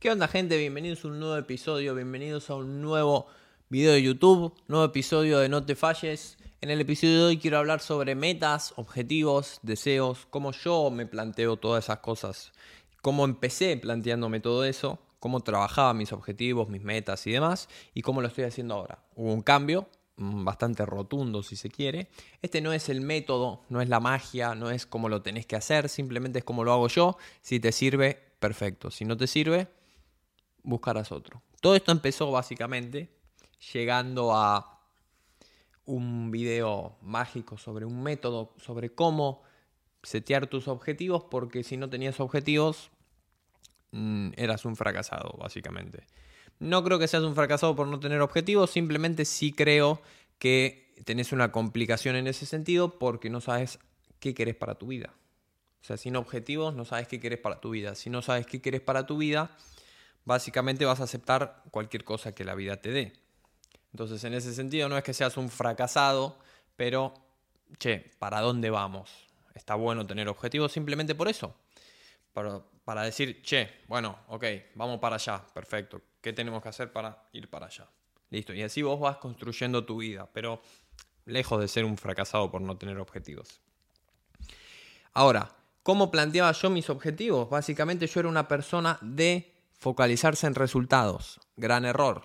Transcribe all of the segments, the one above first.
¿Qué onda gente? Bienvenidos a un nuevo episodio, bienvenidos a un nuevo video de YouTube, nuevo episodio de No te falles. En el episodio de hoy quiero hablar sobre metas, objetivos, deseos, cómo yo me planteo todas esas cosas, cómo empecé planteándome todo eso, cómo trabajaba mis objetivos, mis metas y demás, y cómo lo estoy haciendo ahora. Hubo un cambio, mm, bastante rotundo si se quiere. Este no es el método, no es la magia, no es cómo lo tenés que hacer, simplemente es como lo hago yo. Si te sirve, perfecto. Si no te sirve, buscarás otro. Todo esto empezó básicamente llegando a un video mágico sobre un método, sobre cómo setear tus objetivos, porque si no tenías objetivos, mm, eras un fracasado, básicamente. No creo que seas un fracasado por no tener objetivos, simplemente sí creo que tenés una complicación en ese sentido porque no sabes qué querés para tu vida. O sea, sin objetivos no sabes qué querés para tu vida. Si no sabes qué querés para tu vida, básicamente vas a aceptar cualquier cosa que la vida te dé. Entonces, en ese sentido, no es que seas un fracasado, pero, che, ¿para dónde vamos? Está bueno tener objetivos simplemente por eso. Para, para decir, che, bueno, ok, vamos para allá, perfecto. ¿Qué tenemos que hacer para ir para allá? Listo. Y así vos vas construyendo tu vida, pero lejos de ser un fracasado por no tener objetivos. Ahora, ¿cómo planteaba yo mis objetivos? Básicamente yo era una persona de focalizarse en resultados. Gran error.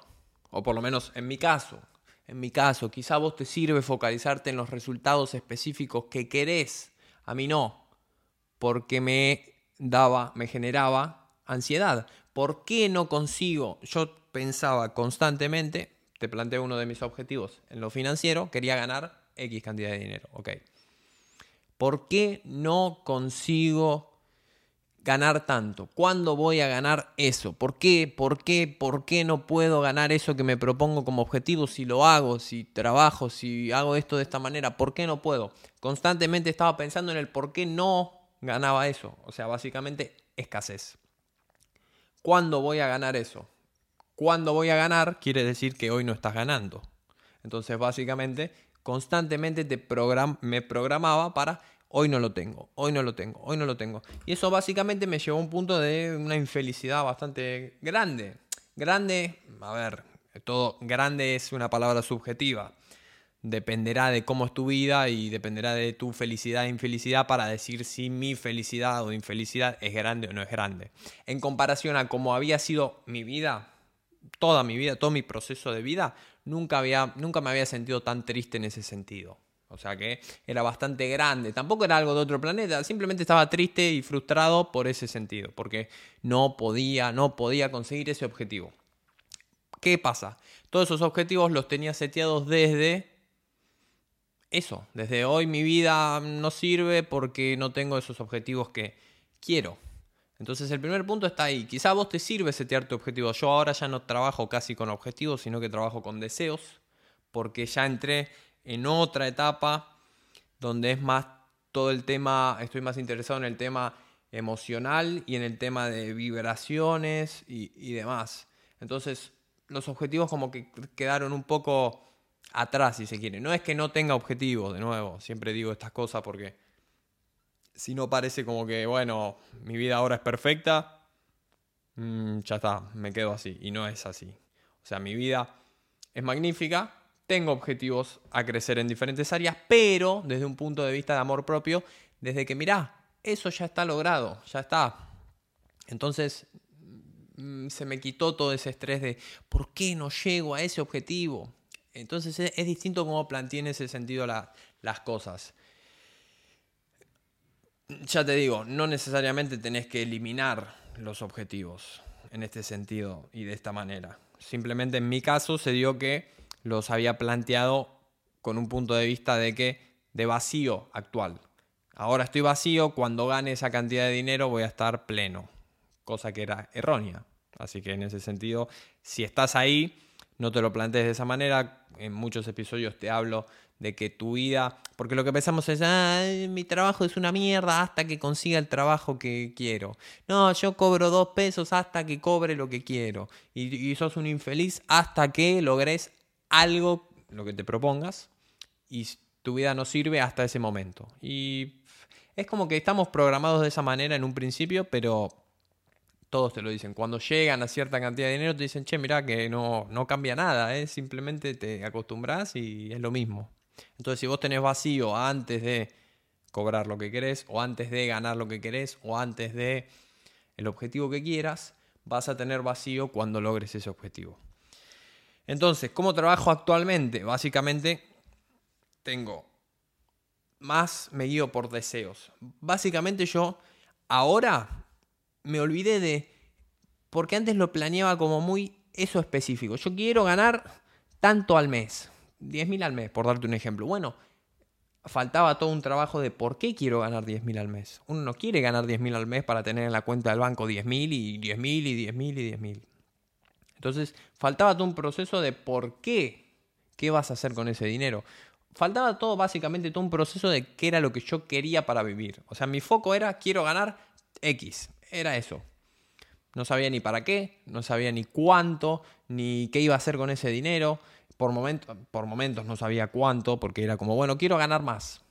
O por lo menos en mi caso. En mi caso, quizá vos te sirve focalizarte en los resultados específicos que querés. A mí no. Porque me daba, me generaba ansiedad. ¿Por qué no consigo? Yo pensaba constantemente, te planteo uno de mis objetivos en lo financiero, quería ganar X cantidad de dinero. Ok. ¿Por qué no consigo ganar tanto? ¿Cuándo voy a ganar eso? ¿Por qué? ¿Por qué? ¿Por qué no puedo ganar eso que me propongo como objetivo si lo hago, si trabajo, si hago esto de esta manera? ¿Por qué no puedo? Constantemente estaba pensando en el por qué no ganaba eso. O sea, básicamente escasez. ¿Cuándo voy a ganar eso? ¿Cuándo voy a ganar? Quiere decir que hoy no estás ganando. Entonces, básicamente, constantemente te me programaba para hoy no lo tengo, hoy no lo tengo, hoy no lo tengo. Y eso básicamente me llevó a un punto de una infelicidad bastante grande. Grande, a ver, todo grande es una palabra subjetiva. Dependerá de cómo es tu vida y dependerá de tu felicidad e infelicidad para decir si mi felicidad o infelicidad es grande o no es grande. En comparación a cómo había sido mi vida, toda mi vida, todo mi proceso de vida, nunca, había, nunca me había sentido tan triste en ese sentido. O sea que era bastante grande. Tampoco era algo de otro planeta. Simplemente estaba triste y frustrado por ese sentido. Porque no podía, no podía conseguir ese objetivo. ¿Qué pasa? Todos esos objetivos los tenía seteados desde eso. Desde hoy mi vida no sirve porque no tengo esos objetivos que quiero. Entonces el primer punto está ahí. Quizá a vos te sirve setear tu objetivo. Yo ahora ya no trabajo casi con objetivos, sino que trabajo con deseos. Porque ya entré en otra etapa donde es más todo el tema, estoy más interesado en el tema emocional y en el tema de vibraciones y, demás. Entonces, los objetivos como que quedaron un poco atrás, si se quiere. No es que no tenga objetivos, de nuevo, siempre digo estas cosas porque si no parece como que, bueno, mi vida ahora es perfecta, mm, ya está, me quedo así. Y no es así. O sea, mi vida es magnífica, tengo objetivos a crecer en diferentes áreas, pero desde un punto de vista de amor propio, desde que mirá, eso ya está logrado, ya está. Entonces mm, se me quitó todo ese estrés de ¿por qué no llego a ese objetivo? Entonces es, distinto cómo planteé en ese sentido las cosas. Ya te digo, no necesariamente tenés que eliminar los objetivos en este sentido y de esta manera. Simplemente en mi caso se dio que los había planteado con un punto de vista de que de vacío actual. Ahora estoy vacío, cuando gane esa cantidad de dinero voy a estar pleno, cosa que era errónea. Así que en ese sentido, si estás ahí, no te lo plantees de esa manera. En muchos episodios te hablo de que tu vida, porque lo que pensamos es, ah, mi trabajo es una mierda hasta que consiga el trabajo que quiero. No, yo cobro dos pesos hasta que cobre lo que quiero. Y, y sos un infeliz hasta que logres algo, lo que te propongas, y tu vida no sirve hasta ese momento. Y es como que estamos programados de esa manera en un principio, pero todos te lo dicen. Cuando llegan a cierta cantidad de dinero te dicen, che, mirá que no, no cambia nada, ¿eh? simplemente te acostumbras y es lo mismo. Entonces, si vos tenés vacío antes de cobrar lo que querés, o antes de ganar lo que querés, o antes de el objetivo que quieras, vas a tener vacío cuando logres ese objetivo. Entonces, ¿cómo trabajo actualmente? Básicamente, tengo más me guío por deseos. Básicamente yo ahora me olvidé de, porque antes lo planeaba como muy eso específico. Yo quiero ganar tanto al mes, 10.000 al mes, por darte un ejemplo. Bueno, faltaba todo un trabajo de por qué quiero ganar 10.000 al mes. Uno no quiere ganar 10.000 al mes para tener en la cuenta del banco 10.000 y 10.000 y 10.000 y 10.000. Entonces, faltaba todo un proceso de por qué, qué vas a hacer con ese dinero. Faltaba todo, básicamente, todo un proceso de qué era lo que yo quería para vivir. O sea, mi foco era, quiero ganar X. Era eso. No sabía ni para qué, no sabía ni cuánto, ni qué iba a hacer con ese dinero. Por, por momentos no sabía cuánto, porque era como, bueno, quiero ganar más.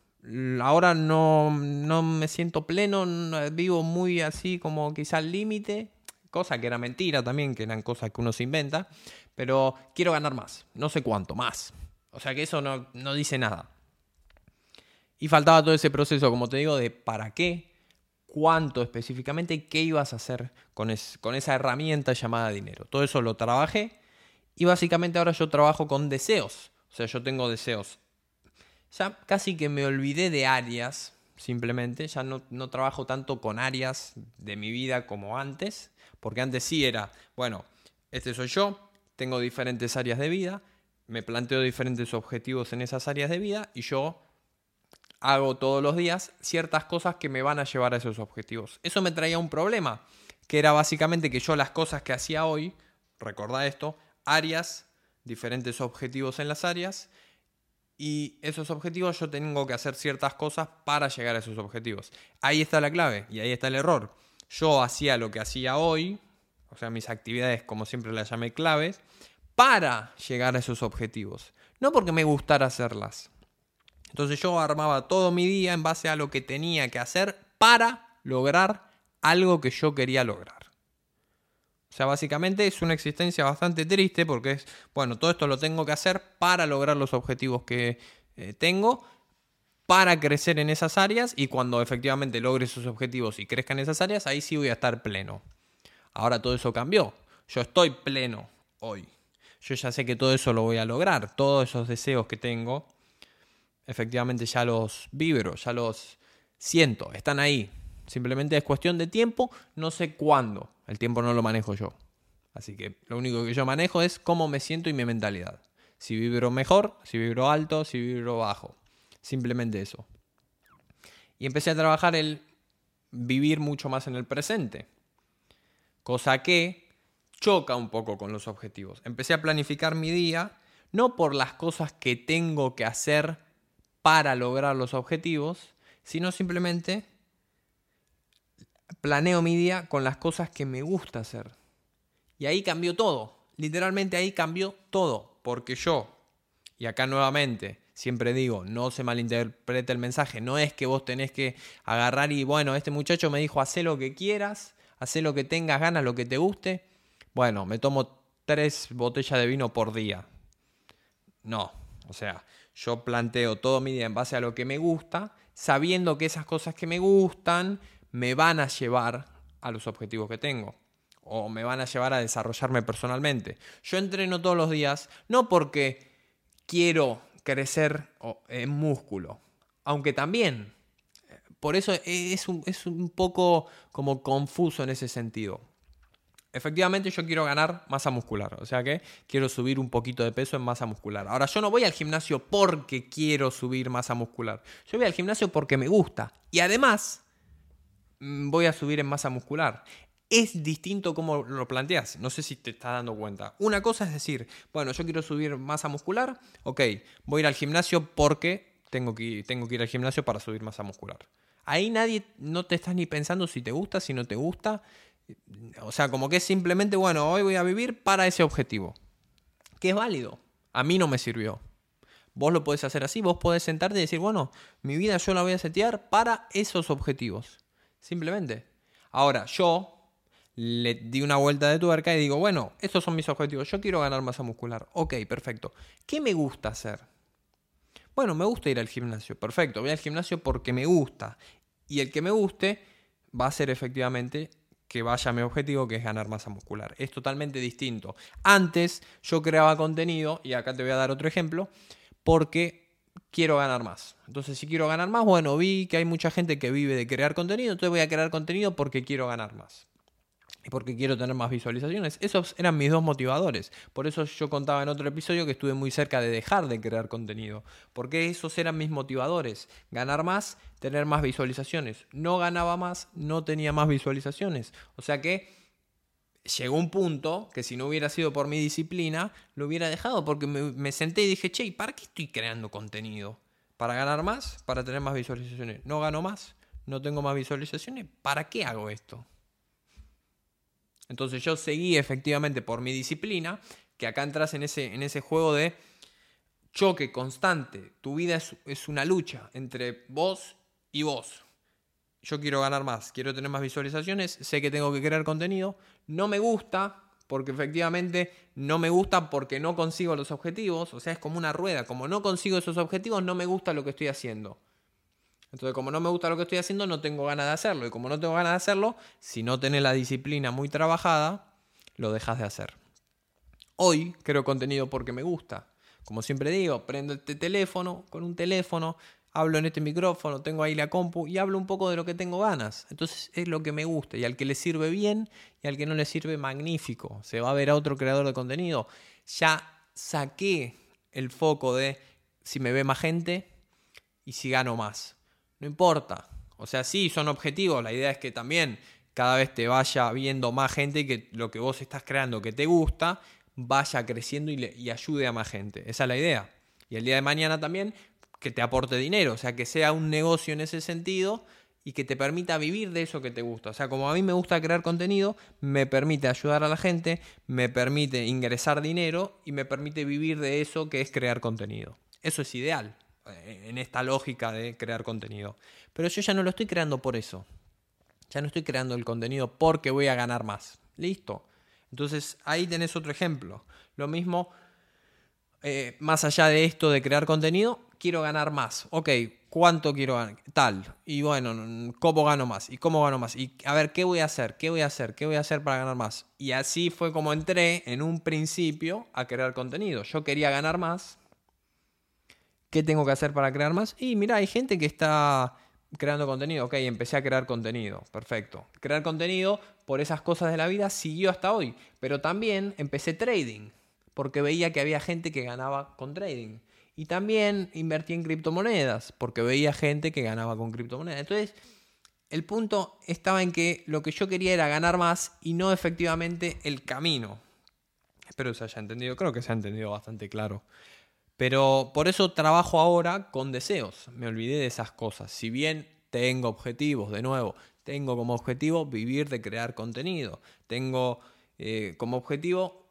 Ahora no, no me siento pleno, vivo muy así como quizá al límite, cosa que era mentira también, que eran cosas que uno se inventa, pero quiero ganar más, no sé cuánto, más. O sea que eso no, no dice nada. Y faltaba todo ese proceso, como te digo, de para qué, cuánto específicamente, qué ibas a hacer con, con esa herramienta llamada dinero. Todo eso lo trabajé y básicamente ahora yo trabajo con deseos. O sea, yo tengo deseos. Ya casi que me olvidé de áreas, simplemente. Ya no, no trabajo tanto con áreas de mi vida como antes. Porque antes sí era, bueno, este soy yo, tengo diferentes áreas de vida, me planteo diferentes objetivos en esas áreas de vida y yo hago todos los días ciertas cosas que me van a llevar a esos objetivos. Eso me traía un problema, que era básicamente que yo las cosas que hacía hoy, recordá esto, áreas, diferentes objetivos en las áreas, y esos objetivos yo tengo que hacer ciertas cosas para llegar a esos objetivos. Ahí está la clave y ahí está el error. Yo hacía lo que hacía hoy, o sea, mis actividades como siempre las llamé claves, para llegar a esos objetivos, no porque me gustara hacerlas. Entonces yo armaba todo mi día en base a lo que tenía que hacer para lograr algo que yo quería lograr. O sea, básicamente es una existencia bastante triste porque es, bueno, todo esto lo tengo que hacer para lograr los objetivos que eh, tengo, para crecer en esas áreas y cuando efectivamente logre esos objetivos y crezca en esas áreas, ahí sí voy a estar pleno. Ahora todo eso cambió. Yo estoy pleno hoy. Yo ya sé que todo eso lo voy a lograr. Todos esos deseos que tengo, efectivamente ya los vibro, ya los siento, están ahí. Simplemente es cuestión de tiempo, no sé cuándo. El tiempo no lo manejo yo. Así que lo único que yo manejo es cómo me siento y mi mentalidad. Si vibro mejor, si vibro alto, si vibro bajo. Simplemente eso. Y empecé a trabajar el vivir mucho más en el presente. Cosa que choca un poco con los objetivos. Empecé a planificar mi día no por las cosas que tengo que hacer para lograr los objetivos, sino simplemente planeo mi día con las cosas que me gusta hacer. Y ahí cambió todo. Literalmente ahí cambió todo. Porque yo, y acá nuevamente, siempre digo, no se malinterprete el mensaje. No es que vos tenés que agarrar y, bueno, este muchacho me dijo, haz lo que quieras, haz lo que tengas ganas, lo que te guste. Bueno, me tomo tres botellas de vino por día. No, o sea, yo planteo todo mi día en base a lo que me gusta, sabiendo que esas cosas que me gustan me van a llevar a los objetivos que tengo o me van a llevar a desarrollarme personalmente. Yo entreno todos los días no porque quiero crecer en músculo, aunque también. Por eso es un, es un poco como confuso en ese sentido. Efectivamente yo quiero ganar masa muscular, o sea que quiero subir un poquito de peso en masa muscular. Ahora yo no voy al gimnasio porque quiero subir masa muscular, yo voy al gimnasio porque me gusta y además voy a subir en masa muscular. Es distinto como lo planteas, no sé si te estás dando cuenta. Una cosa es decir, bueno, yo quiero subir masa muscular, ok, voy a ir al gimnasio porque tengo que, tengo que ir al gimnasio para subir masa muscular. Ahí nadie, no te estás ni pensando si te gusta, si no te gusta. O sea, como que es simplemente, bueno, hoy voy a vivir para ese objetivo. Que es válido. A mí no me sirvió. Vos lo podés hacer así, vos podés sentarte y decir, bueno, mi vida yo la voy a setear para esos objetivos. Simplemente. Ahora, yo le di una vuelta de tuerca y digo, bueno, estos son mis objetivos, yo quiero ganar masa muscular. Ok, perfecto. ¿Qué me gusta hacer? Bueno, me gusta ir al gimnasio, perfecto, voy al gimnasio porque me gusta. Y el que me guste va a ser efectivamente que vaya a mi objetivo, que es ganar masa muscular. Es totalmente distinto. Antes yo creaba contenido, y acá te voy a dar otro ejemplo, porque quiero ganar más. Entonces, si quiero ganar más, bueno, vi que hay mucha gente que vive de crear contenido, entonces voy a crear contenido porque quiero ganar más y porque quiero tener más visualizaciones. Esos eran mis dos motivadores. Por eso yo contaba en otro episodio que estuve muy cerca de dejar de crear contenido. Porque esos eran mis motivadores. Ganar más, tener más visualizaciones. No ganaba más, no tenía más visualizaciones. O sea que llegó un punto que si no hubiera sido por mi disciplina, lo hubiera dejado. Porque me, senté y dije, che, ¿para qué estoy creando contenido? ¿Para ganar más? ¿Para tener más visualizaciones? ¿No gano más? ¿No tengo más visualizaciones? ¿Para qué hago esto? Entonces yo seguí efectivamente por mi disciplina, que acá entras en ese, en ese juego de choque constante. Tu vida es, es una lucha entre vos y vos. Yo quiero ganar más, quiero tener más visualizaciones, sé que tengo que crear contenido, no me gusta, porque efectivamente no me gusta porque no consigo los objetivos, o sea, es como una rueda, como no consigo esos objetivos, no me gusta lo que estoy haciendo. Entonces, como no me gusta lo que estoy haciendo, no tengo ganas de hacerlo. Y como no tengo ganas de hacerlo, si no tenés la disciplina muy trabajada, lo dejas de hacer. Hoy creo contenido porque me gusta. Como siempre digo, prendo este teléfono, con un teléfono, hablo en este micrófono, tengo ahí la compu y hablo un poco de lo que tengo ganas. Entonces es lo que me gusta. Y al que le sirve bien y al que no le sirve, magnífico. Se va a ver a otro creador de contenido. Ya saqué el foco de si me ve más gente y si gano más. No importa. O sea, sí, son objetivos. La idea es que también cada vez te vaya viendo más gente y que lo que vos estás creando que te gusta vaya creciendo y, ayude a más gente. Esa es la idea. Y el día de mañana también que te aporte dinero, o sea, que sea un negocio en ese sentido y que te permita vivir de eso que te gusta. O sea, como a mí me gusta crear contenido, me permite ayudar a la gente, me permite ingresar dinero y me permite vivir de eso que es crear contenido. Eso es ideal. Eh, en esta lógica de crear contenido. Pero yo ya no lo estoy creando por eso. Ya no estoy creando el contenido porque voy a ganar más. Listo. Entonces ahí tenés otro ejemplo. Lo mismo, eh, más allá de esto de crear contenido, quiero ganar más. Ok, ¿cuánto quiero ganar? Tal. Y bueno, ¿cómo gano más? ¿Y cómo gano más? Y a ver, ¿qué voy a hacer? ¿Qué voy a hacer? ¿Qué voy a hacer para ganar más? Y así fue como entré en un principio a crear contenido. Yo quería ganar más ¿Qué tengo que hacer para crear más? Y mira, hay gente que está creando contenido. Ok, empecé a crear contenido. Perfecto. Crear contenido por esas cosas de la vida siguió hasta hoy. Pero también empecé trading. Porque veía que había gente que ganaba con trading. Y también invertí en criptomonedas. Porque veía gente que ganaba con criptomonedas. Entonces, el punto estaba en que lo que yo quería era ganar más y no efectivamente el camino. Espero que se haya entendido. Creo que se ha entendido bastante claro. Pero por eso trabajo ahora con deseos. Me olvidé de esas cosas. Si bien tengo objetivos, de nuevo, tengo como objetivo vivir de crear contenido. Tengo eh, como objetivo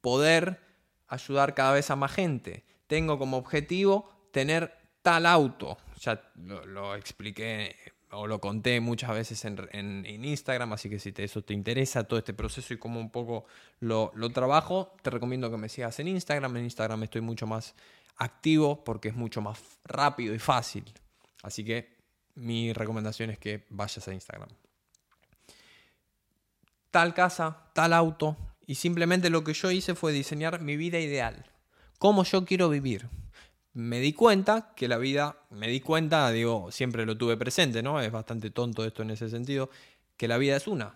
poder ayudar cada vez a más gente. Tengo como objetivo tener tal auto. Ya lo, lo expliqué o lo conté muchas veces en, Instagram, así que si eso te interesa, todo este proceso y cómo un poco lo, trabajo, te recomiendo que me sigas en Instagram. En Instagram estoy mucho más activo porque es mucho más rápido y fácil. Así que mi recomendación es que vayas a Instagram. Tal casa, tal auto, y simplemente lo que yo hice fue diseñar mi vida ideal. Cómo yo quiero vivir me di cuenta que la vida, me di cuenta, digo, siempre lo tuve presente, ¿no? Es bastante tonto esto en ese sentido, que la vida es una.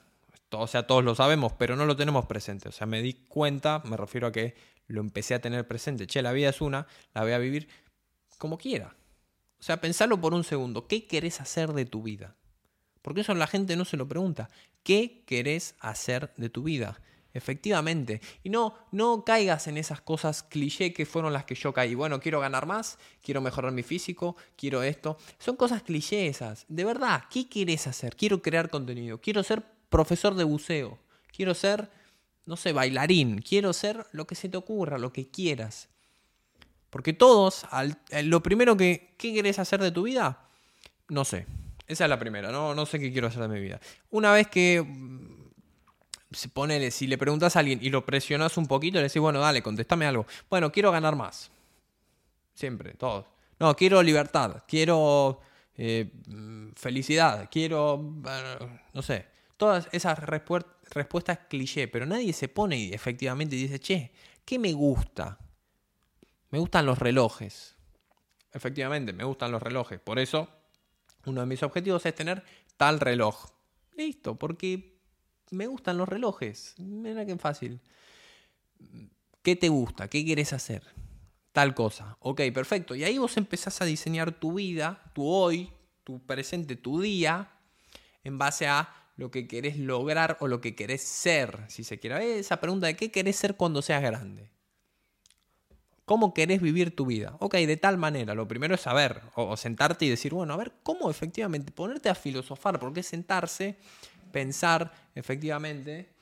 O sea, todos lo sabemos, pero no lo tenemos presente. O sea, me di cuenta, me refiero a que lo empecé a tener presente. Che, la vida es una, la voy a vivir como quiera. O sea, pensarlo por un segundo. ¿Qué querés hacer de tu vida? Porque eso la gente no se lo pregunta. ¿Qué querés hacer de tu vida? Efectivamente. Y no, no caigas en esas cosas cliché que fueron las que yo caí. Bueno, quiero ganar más, quiero mejorar mi físico, quiero esto. Son cosas cliché esas. De verdad, ¿qué quieres hacer? Quiero crear contenido, quiero ser profesor de buceo, quiero ser, no sé, bailarín, quiero ser lo que se te ocurra, lo que quieras. Porque todos, eh, lo primero que, ¿qué querés hacer de tu vida? No sé. Esa es la primera, no, no sé qué quiero hacer de mi vida. Una vez que ponele, si le preguntas a alguien y lo presionas un poquito, le decís, bueno, dale, contéstame algo. Bueno, quiero ganar más. Siempre, todos. No, quiero libertad, quiero eh, felicidad, quiero, no sé, todas esas respuestas cliché, pero nadie se pone y efectivamente dice, che, ¿qué me gusta? Me gustan los relojes. Efectivamente, me gustan los relojes. Por eso, uno de mis objetivos es tener tal reloj. Listo, porque me gustan los relojes. Mira qué fácil. ¿Qué te gusta? ¿Qué quieres hacer? Tal cosa. Ok, perfecto. Y ahí vos empezás a diseñar tu vida, tu hoy, tu presente, tu día, en base a lo que querés lograr o lo que querés ser, si se quiere. Esa pregunta de qué querés ser cuando seas grande. ¿Cómo querés vivir tu vida? Ok, de tal manera. Lo primero es saber, o, sentarte y decir, bueno, a ver, ¿cómo efectivamente? Ponerte a filosofar, porque sentarse, pensar efectivamente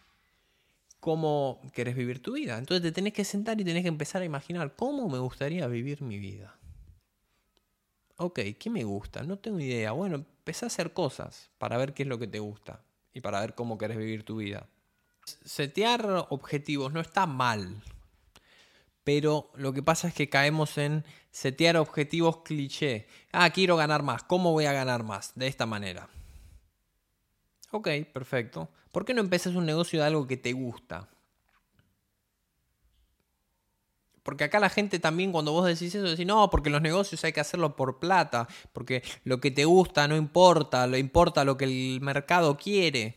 cómo querés vivir tu vida. Entonces te tenés que sentar y tenés que empezar a imaginar cómo me gustaría vivir mi vida. Ok, ¿qué me gusta? No tengo idea. Bueno, empecé a hacer cosas para ver qué es lo que te gusta y para ver cómo querés vivir tu vida. Setear objetivos no está mal pero lo que pasa es que caemos en setear objetivos cliché. Ah, quiero ganar más. ¿Cómo voy a ganar más? De esta manera. Ok, perfecto. ¿Por qué no empiezas un negocio de algo que te gusta? Porque acá la gente también cuando vos decís eso, decís, no, porque los negocios hay que hacerlo por plata, porque lo que te gusta no importa, lo importa lo que el mercado quiere.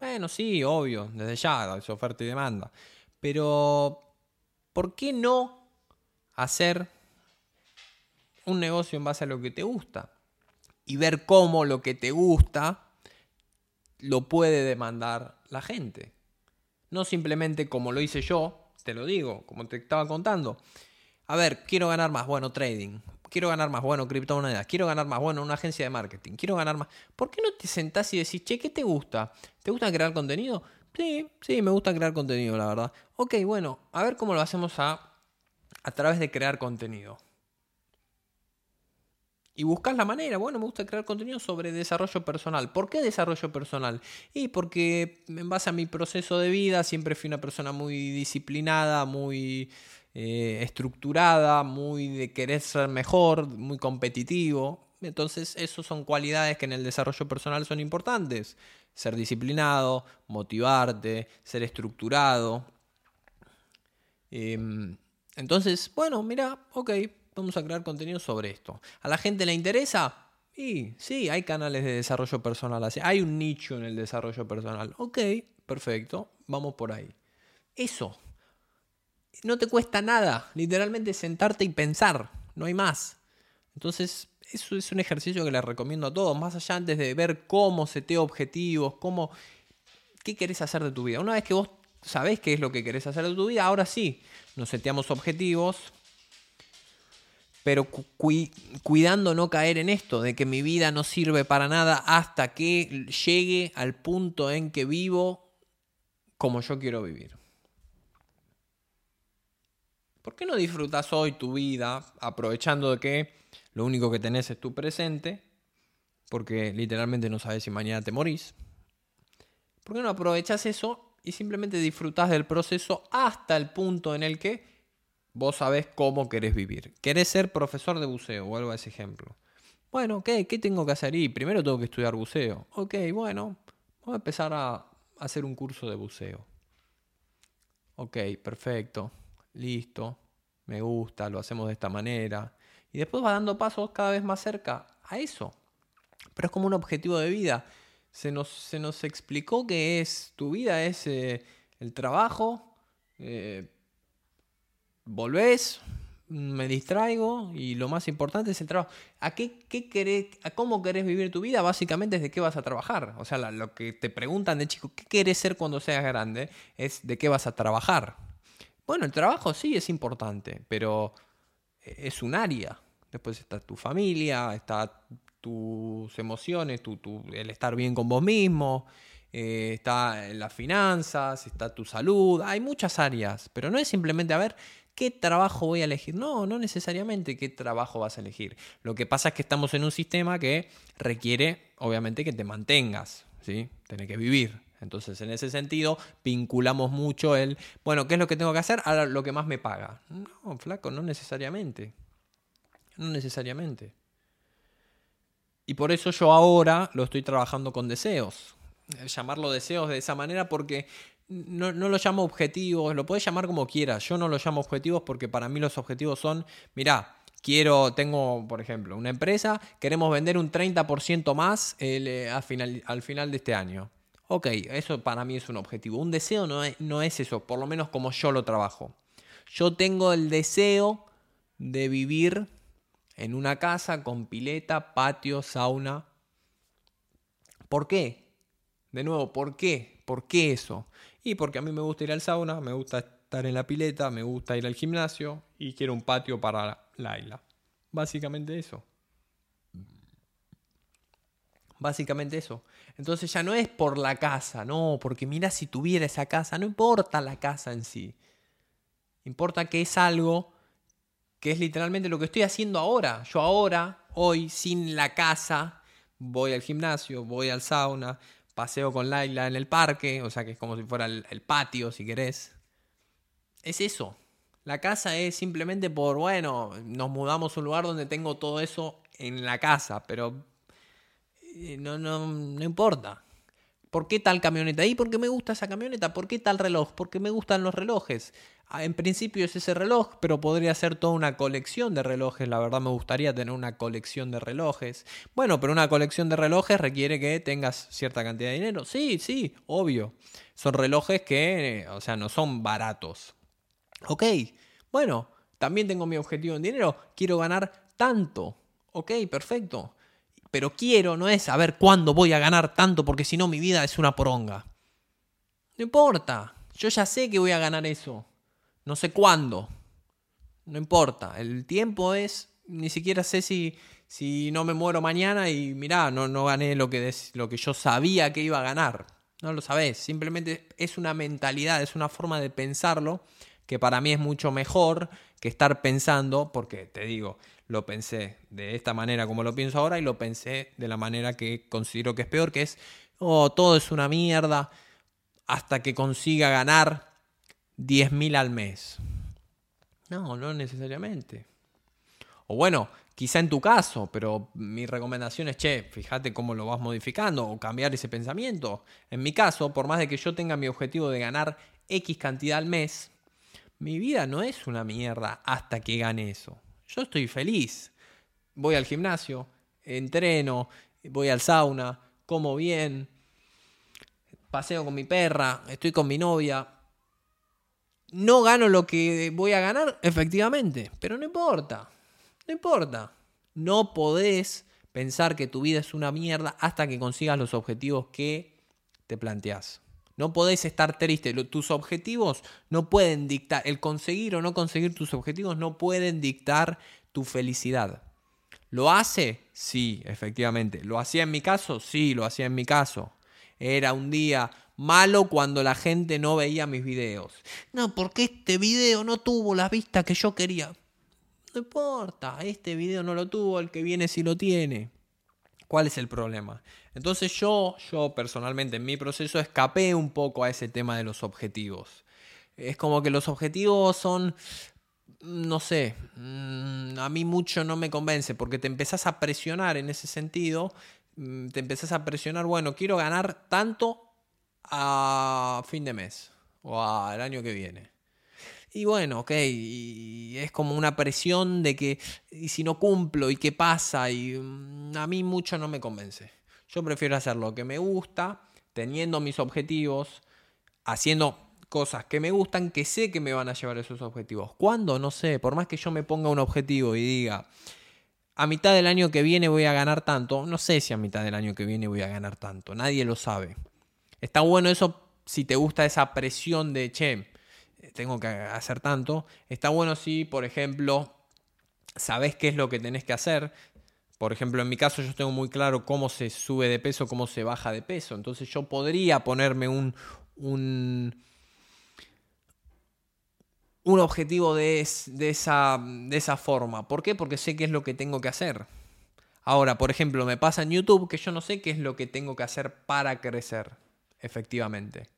Bueno, sí, obvio, desde ya, es oferta y demanda. Pero ¿por qué no hacer un negocio en base a lo que te gusta? Y ver cómo lo que te gusta lo puede demandar la gente. No simplemente como lo hice yo, te lo digo, como te estaba contando. A ver, quiero ganar más, bueno, trading. Quiero ganar más, bueno, criptomonedas. Quiero ganar más, bueno, una agencia de marketing. Quiero ganar más. ¿Por qué no te sentás y decís, che, ¿qué te gusta? ¿Te gusta crear contenido? Sí, sí, me gusta crear contenido, la verdad. Ok, bueno, a ver cómo lo hacemos a, a través de crear contenido. Y buscas la manera, bueno, me gusta crear contenido sobre desarrollo personal. ¿Por qué desarrollo personal? Y porque en base a mi proceso de vida siempre fui una persona muy disciplinada, muy eh, estructurada, muy de querer ser mejor, muy competitivo. Entonces, esas son cualidades que en el desarrollo personal son importantes ser disciplinado, motivarte, ser estructurado. Em, entonces, bueno, mira, ok, vamos a crear contenido sobre esto. ¿A la gente le interesa? Sí, sí, hay canales de desarrollo personal, hay un nicho en el desarrollo personal. Ok, perfecto, vamos por ahí. Eso. No te cuesta nada, literalmente sentarte y pensar, no hay más. Entonces, eso es un ejercicio que les recomiendo a todos, más allá antes de ver cómo seteo objetivos, cómo, qué querés hacer de tu vida. Una vez que vos sabés qué es lo que querés hacer de tu vida, ahora sí, nos seteamos objetivos, pero cuidando no caer en esto, de que mi vida no sirve para nada hasta que llegue al punto en que vivo como yo quiero vivir. ¿Por qué no disfrutas hoy tu vida aprovechando de que lo único que tenés es tu presente, porque literalmente no sabes si mañana te morís. ¿Por qué no aprovechas eso y simplemente disfrutás del proceso hasta el punto en el que vos sabés cómo querés vivir? ¿Querés ser profesor de buceo? Vuelvo a ese ejemplo. Bueno, ok, ¿qué tengo que hacer? Y primero tengo que estudiar buceo. Ok, bueno, voy a empezar a hacer un curso de buceo. Ok, perfecto, listo, me gusta, lo hacemos de esta manera. Y después va dando pasos cada vez más cerca a eso. Pero es como un objetivo de vida. Se nos, se nos explicó que es tu vida, es eh, el trabajo, eh, volvés, me distraigo y lo más importante es el trabajo. ¿A, qué, qué querés, a cómo querés vivir tu vida? Básicamente es de qué vas a trabajar. O sea, lo que te preguntan de chico, ¿qué querés ser cuando seas grande? Es de qué vas a trabajar. Bueno, el trabajo sí es importante, pero es un área. Después está tu familia, está tus emociones, tu, el estar bien con vos mismo, eh, está las finanzas, está tu salud, hay muchas áreas, pero no es simplemente a ver qué trabajo voy a elegir. No, no necesariamente qué trabajo vas a elegir. Lo que pasa es que estamos en un sistema que requiere, obviamente, que te mantengas, ¿sí? Tienes que vivir. Entonces, en ese sentido, vinculamos mucho el, bueno, ¿qué es lo que tengo que hacer? Ahora lo que más me paga. No, flaco, no necesariamente. No necesariamente. Y por eso yo ahora lo estoy trabajando con deseos. Llamarlo deseos de esa manera porque no, no, lo llamo objetivos, lo puedes llamar como quieras. Yo no lo llamo objetivos porque para mí los objetivos son, mira, quiero, tengo, por ejemplo, una empresa, queremos vender un 30% más eh, al, final, al final de este año. Ok, eso para mí es un objetivo. Un deseo no no es eso, por lo menos como yo lo trabajo. Yo tengo el deseo de vivir en una casa con pileta, patio, sauna. ¿Por qué? De nuevo, ¿por qué? ¿Por qué eso? Y porque a mí me gusta ir al sauna, me gusta estar en la pileta, me gusta ir al gimnasio y quiero un patio para Laila. Básicamente eso. Básicamente eso. Entonces ya no es por la casa, no, porque mira si tuviera esa casa, no importa la casa en sí. Importa que es algo que es literalmente lo que estoy haciendo ahora. Yo ahora, hoy, sin la casa, voy al gimnasio, voy al sauna, paseo con Laila en el parque, o sea que es como si fuera el, patio, si querés. Es eso. La casa es simplemente por, bueno, nos mudamos a un lugar donde tengo todo eso en la casa, pero eh, no, no, no importa. ¿Por qué tal camioneta? ¿Y por qué me gusta esa camioneta? ¿Por qué tal reloj? Porque me gustan los relojes. Ah, en principio es ese reloj, pero podría ser toda una colección de relojes. La verdad me gustaría tener una colección de relojes. Bueno, pero una colección de relojes requiere que tengas cierta cantidad de dinero. Sí, sí, obvio. Son relojes que, o sea, no son baratos. Ok, bueno, también tengo mi objetivo en dinero. Quiero ganar tanto. Ok, perfecto. Pero quiero, no es saber cuándo voy a ganar tanto, porque si no mi vida es una poronga. No importa. Yo ya sé que voy a ganar eso. No sé cuándo. No importa. El tiempo es. Ni siquiera sé si, si no me muero mañana y mirá, no, no gané lo que, lo que yo sabía que iba a ganar. No lo sabés. Simplemente es una mentalidad, es una forma de pensarlo que para mí es mucho mejor que estar pensando, porque te digo, lo pensé de esta manera como lo pienso ahora y lo pensé de la manera que considero que es peor, que es, oh, todo es una mierda hasta que consiga ganar 10.000 al mes. No, no necesariamente. O bueno, quizá en tu caso, pero mi recomendación es, che, fíjate cómo lo vas modificando o cambiar ese pensamiento. En mi caso, por más de que yo tenga mi objetivo de ganar X cantidad al mes, mi vida no es una mierda hasta que gane eso. Yo estoy feliz. Voy al gimnasio, entreno, voy al sauna, como bien, paseo con mi perra, estoy con mi novia. No gano lo que voy a ganar, efectivamente, pero no importa. No importa. No podés pensar que tu vida es una mierda hasta que consigas los objetivos que te planteás. No podés estar triste. Tus objetivos no pueden dictar, el conseguir o no conseguir tus objetivos no pueden dictar tu felicidad. ¿Lo hace? Sí, efectivamente. ¿Lo hacía en mi caso? Sí, lo hacía en mi caso. Era un día malo cuando la gente no veía mis videos. No, porque este video no tuvo la vista que yo quería. No importa, este video no lo tuvo, el que viene sí lo tiene. ¿Cuál es el problema? Entonces yo, yo personalmente en mi proceso escapé un poco a ese tema de los objetivos. Es como que los objetivos son, no sé, mm, a mí mucho no me convence porque te empezás a presionar en ese sentido, mm, te empezás a presionar, bueno, quiero ganar tanto a fin de mes o al año que viene. Y bueno, ok, y es como una presión de que, y si no cumplo, y qué pasa, y mm, a mí mucho no me convence. Yo prefiero hacer lo que me gusta, teniendo mis objetivos, haciendo cosas que me gustan, que sé que me van a llevar esos objetivos. ¿Cuándo? No sé, por más que yo me ponga un objetivo y diga, a mitad del año que viene voy a ganar tanto, no sé si a mitad del año que viene voy a ganar tanto, nadie lo sabe. Está bueno eso si te gusta esa presión de, che, tengo que hacer tanto. Está bueno si, por ejemplo, sabes qué es lo que tenés que hacer. Por ejemplo, en mi caso yo tengo muy claro cómo se sube de peso, cómo se baja de peso. Entonces yo podría ponerme un, un, un objetivo de, de, esa, de esa forma. ¿Por qué? Porque sé qué es lo que tengo que hacer. Ahora, por ejemplo, me pasa en YouTube que yo no sé qué es lo que tengo que hacer para crecer. Efectivamente.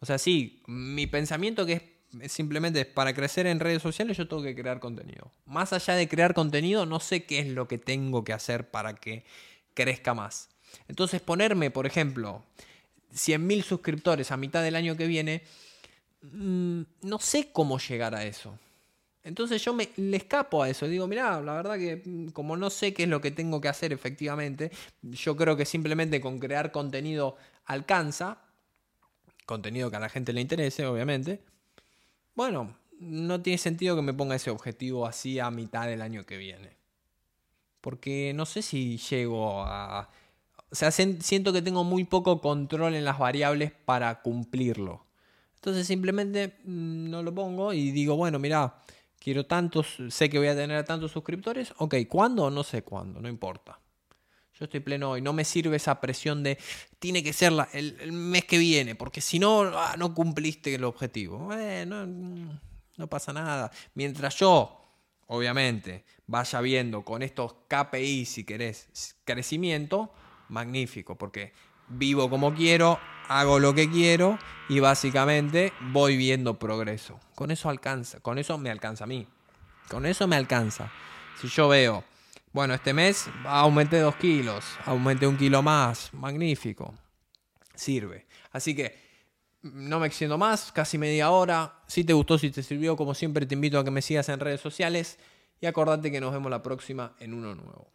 O sea, sí, mi pensamiento que es simplemente para crecer en redes sociales yo tengo que crear contenido. Más allá de crear contenido, no sé qué es lo que tengo que hacer para que crezca más. Entonces ponerme, por ejemplo, 100.000 suscriptores a mitad del año que viene, mm, no sé cómo llegar a eso. Entonces yo me, le escapo a eso. Digo, mira, la verdad que mm, como no sé qué es lo que tengo que hacer efectivamente, yo creo que simplemente con crear contenido alcanza. Contenido que a la gente le interese, obviamente. Bueno, no tiene sentido que me ponga ese objetivo así a mitad del año que viene. Porque no sé si llego a... O sea, siento que tengo muy poco control en las variables para cumplirlo. Entonces simplemente mm, no lo pongo y digo, bueno, mira, quiero tantos, sé que voy a tener tantos suscriptores, ok, ¿cuándo? No sé cuándo, no importa. Yo estoy pleno hoy, no me sirve esa presión de tiene que ser el, mes que viene, porque si no, ah, no cumpliste el objetivo. no, no pasa nada. Mientras yo, obviamente, vaya viendo con estos KPI, si querés, crecimiento, magnífico, porque vivo como quiero, hago lo que quiero y básicamente voy viendo progreso. Con eso alcanza, con eso me alcanza a mí. Con eso me alcanza. Si yo veo, bueno, este mes aumenté dos kilos, aumenté un kilo más, magnífico. Sirve. Así que no me extiendo más, casi media hora. Si te gustó, si te sirvió, como siempre te invito a que me sigas en redes sociales y acordate que nos vemos la próxima en uno nuevo.